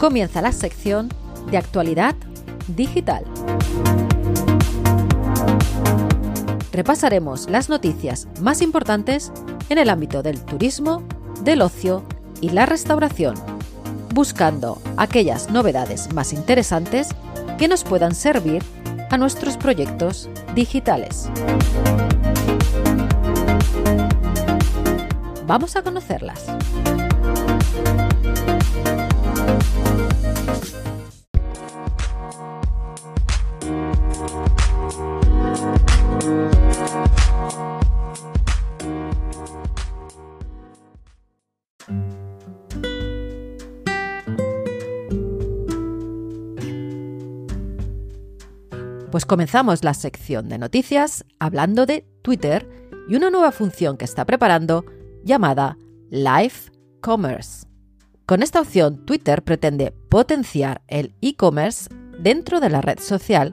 comienza la sección de actualidad digital. Repasaremos las noticias más importantes en el ámbito del turismo, del ocio y la restauración, buscando aquellas novedades más interesantes que nos puedan servir a nuestros proyectos digitales. Vamos a conocerlas. Pues comenzamos la sección de noticias hablando de Twitter y una nueva función que está preparando llamada Live Commerce. Con esta opción, Twitter pretende potenciar el e-commerce dentro de la red social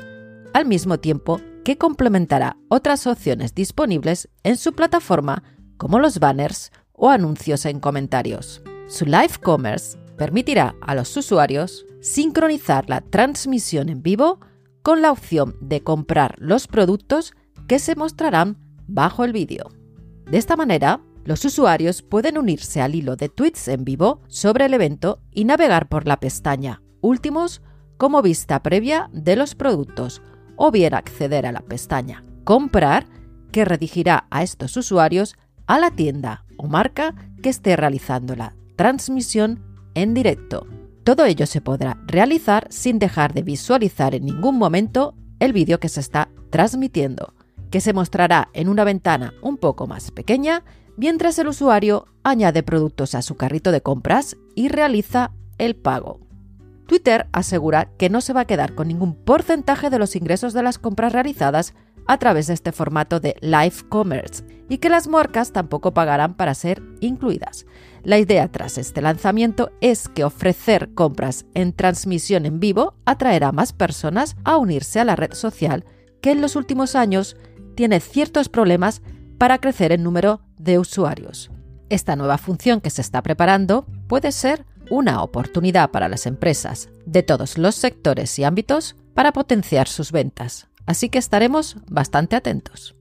al mismo tiempo que complementará otras opciones disponibles en su plataforma como los banners o anuncios en comentarios. Su Live Commerce permitirá a los usuarios sincronizar la transmisión en vivo con la opción de comprar los productos que se mostrarán bajo el vídeo. De esta manera, los usuarios pueden unirse al hilo de tweets en vivo sobre el evento y navegar por la pestaña Últimos como vista previa de los productos o bien acceder a la pestaña Comprar que redirigirá a estos usuarios a la tienda o marca que esté realizando la transmisión en directo. Todo ello se podrá realizar sin dejar de visualizar en ningún momento el vídeo que se está transmitiendo, que se mostrará en una ventana un poco más pequeña mientras el usuario añade productos a su carrito de compras y realiza el pago. Twitter asegura que no se va a quedar con ningún porcentaje de los ingresos de las compras realizadas a través de este formato de live commerce y que las marcas tampoco pagarán para ser incluidas. La idea tras este lanzamiento es que ofrecer compras en transmisión en vivo atraerá a más personas a unirse a la red social que en los últimos años tiene ciertos problemas para crecer en número de usuarios. Esta nueva función que se está preparando puede ser una oportunidad para las empresas de todos los sectores y ámbitos para potenciar sus ventas, así que estaremos bastante atentos.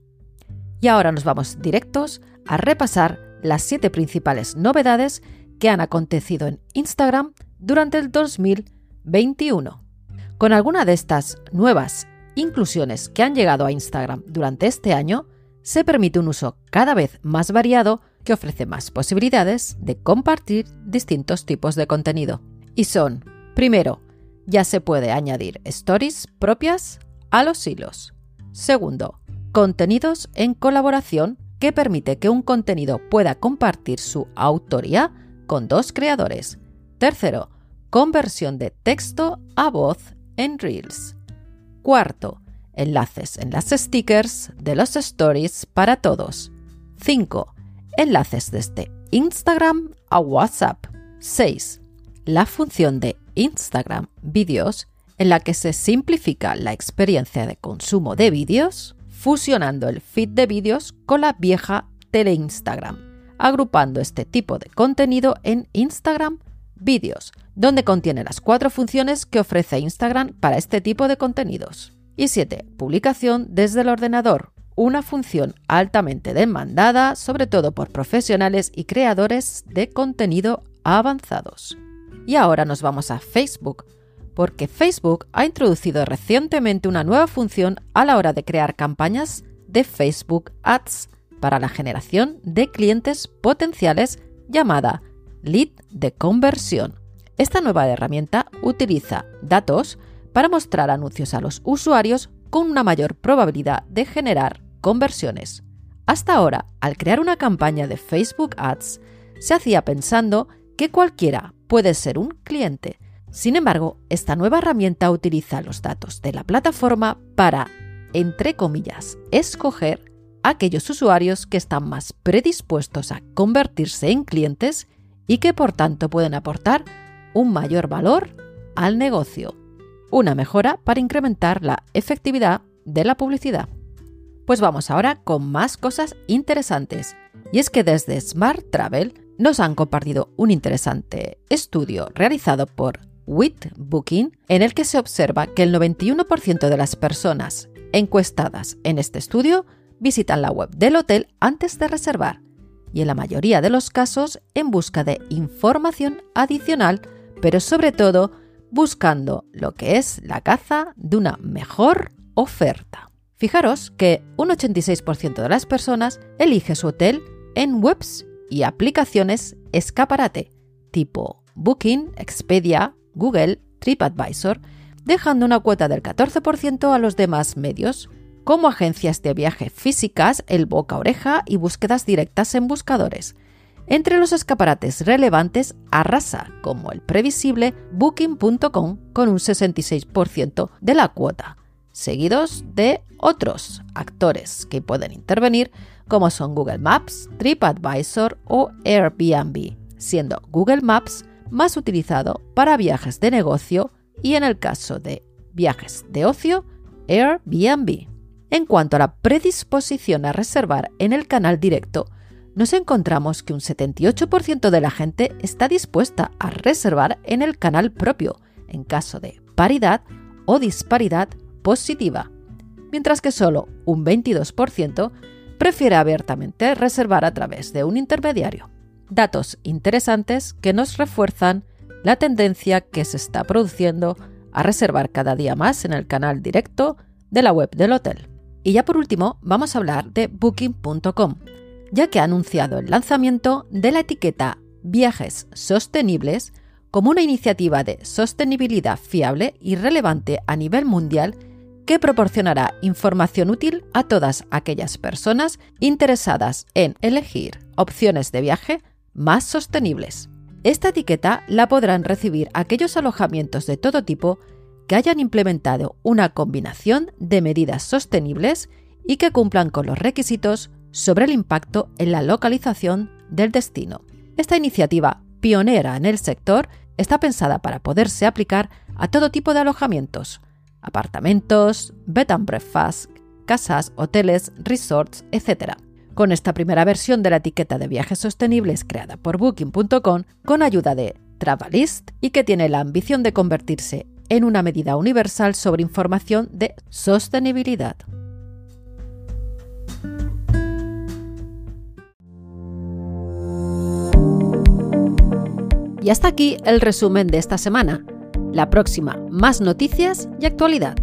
Y ahora nos vamos directos a repasar las siete principales novedades que han acontecido en Instagram durante el 2021. Con alguna de estas nuevas inclusiones que han llegado a Instagram durante este año, se permite un uso cada vez más variado que ofrece más posibilidades de compartir distintos tipos de contenido. Y son, primero, ya se puede añadir stories propias a los hilos. Segundo, contenidos en colaboración que permite que un contenido pueda compartir su autoría con dos creadores. Tercero, conversión de texto a voz en Reels. Cuarto, enlaces en las stickers de los stories para todos. 5. Enlaces desde Instagram a WhatsApp. 6. La función de Instagram Vídeos en la que se simplifica la experiencia de consumo de vídeos fusionando el feed de vídeos con la vieja tele Instagram, agrupando este tipo de contenido en Instagram Vídeos, donde contiene las cuatro funciones que ofrece Instagram para este tipo de contenidos. Y 7. Publicación desde el ordenador, una función altamente demandada, sobre todo por profesionales y creadores de contenido avanzados. Y ahora nos vamos a Facebook, porque Facebook ha introducido recientemente una nueva función a la hora de crear campañas de Facebook Ads para la generación de clientes potenciales llamada Lead de conversión. Esta nueva herramienta utiliza datos para mostrar anuncios a los usuarios con una mayor probabilidad de generar conversiones. Hasta ahora, al crear una campaña de Facebook Ads, se hacía pensando que cualquiera puede ser un cliente, sin embargo, esta nueva herramienta utiliza los datos de la plataforma para, entre comillas, escoger aquellos usuarios que están más predispuestos a convertirse en clientes y que por tanto pueden aportar un mayor valor al negocio. Una mejora para incrementar la efectividad de la publicidad. Pues vamos ahora con más cosas interesantes. Y es que desde Smart Travel nos han compartido un interesante estudio realizado por With Booking, en el que se observa que el 91% de las personas encuestadas en este estudio visitan la web del hotel antes de reservar y en la mayoría de los casos en busca de información adicional, pero sobre todo buscando lo que es la caza de una mejor oferta. Fijaros que un 86% de las personas elige su hotel en webs y aplicaciones escaparate tipo Booking, Expedia, Google, TripAdvisor, dejando una cuota del 14% a los demás medios, como agencias de viaje físicas, el boca oreja y búsquedas directas en buscadores. Entre los escaparates relevantes arrasa, como el previsible, Booking.com con un 66% de la cuota, seguidos de otros actores que pueden intervenir, como son Google Maps, TripAdvisor o Airbnb, siendo Google Maps más utilizado para viajes de negocio y en el caso de viajes de ocio, Airbnb. En cuanto a la predisposición a reservar en el canal directo, nos encontramos que un 78% de la gente está dispuesta a reservar en el canal propio, en caso de paridad o disparidad positiva, mientras que solo un 22% prefiere abiertamente reservar a través de un intermediario. Datos interesantes que nos refuerzan la tendencia que se está produciendo a reservar cada día más en el canal directo de la web del hotel. Y ya por último, vamos a hablar de booking.com, ya que ha anunciado el lanzamiento de la etiqueta Viajes Sostenibles como una iniciativa de sostenibilidad fiable y relevante a nivel mundial que proporcionará información útil a todas aquellas personas interesadas en elegir opciones de viaje más sostenibles. Esta etiqueta la podrán recibir aquellos alojamientos de todo tipo que hayan implementado una combinación de medidas sostenibles y que cumplan con los requisitos sobre el impacto en la localización del destino. Esta iniciativa, pionera en el sector, está pensada para poderse aplicar a todo tipo de alojamientos, apartamentos, bed and breakfast, casas, hoteles, resorts, etc. Con esta primera versión de la etiqueta de viajes sostenibles creada por Booking.com con ayuda de Travelist y que tiene la ambición de convertirse en una medida universal sobre información de sostenibilidad. Y hasta aquí el resumen de esta semana. La próxima, más noticias y actualidad.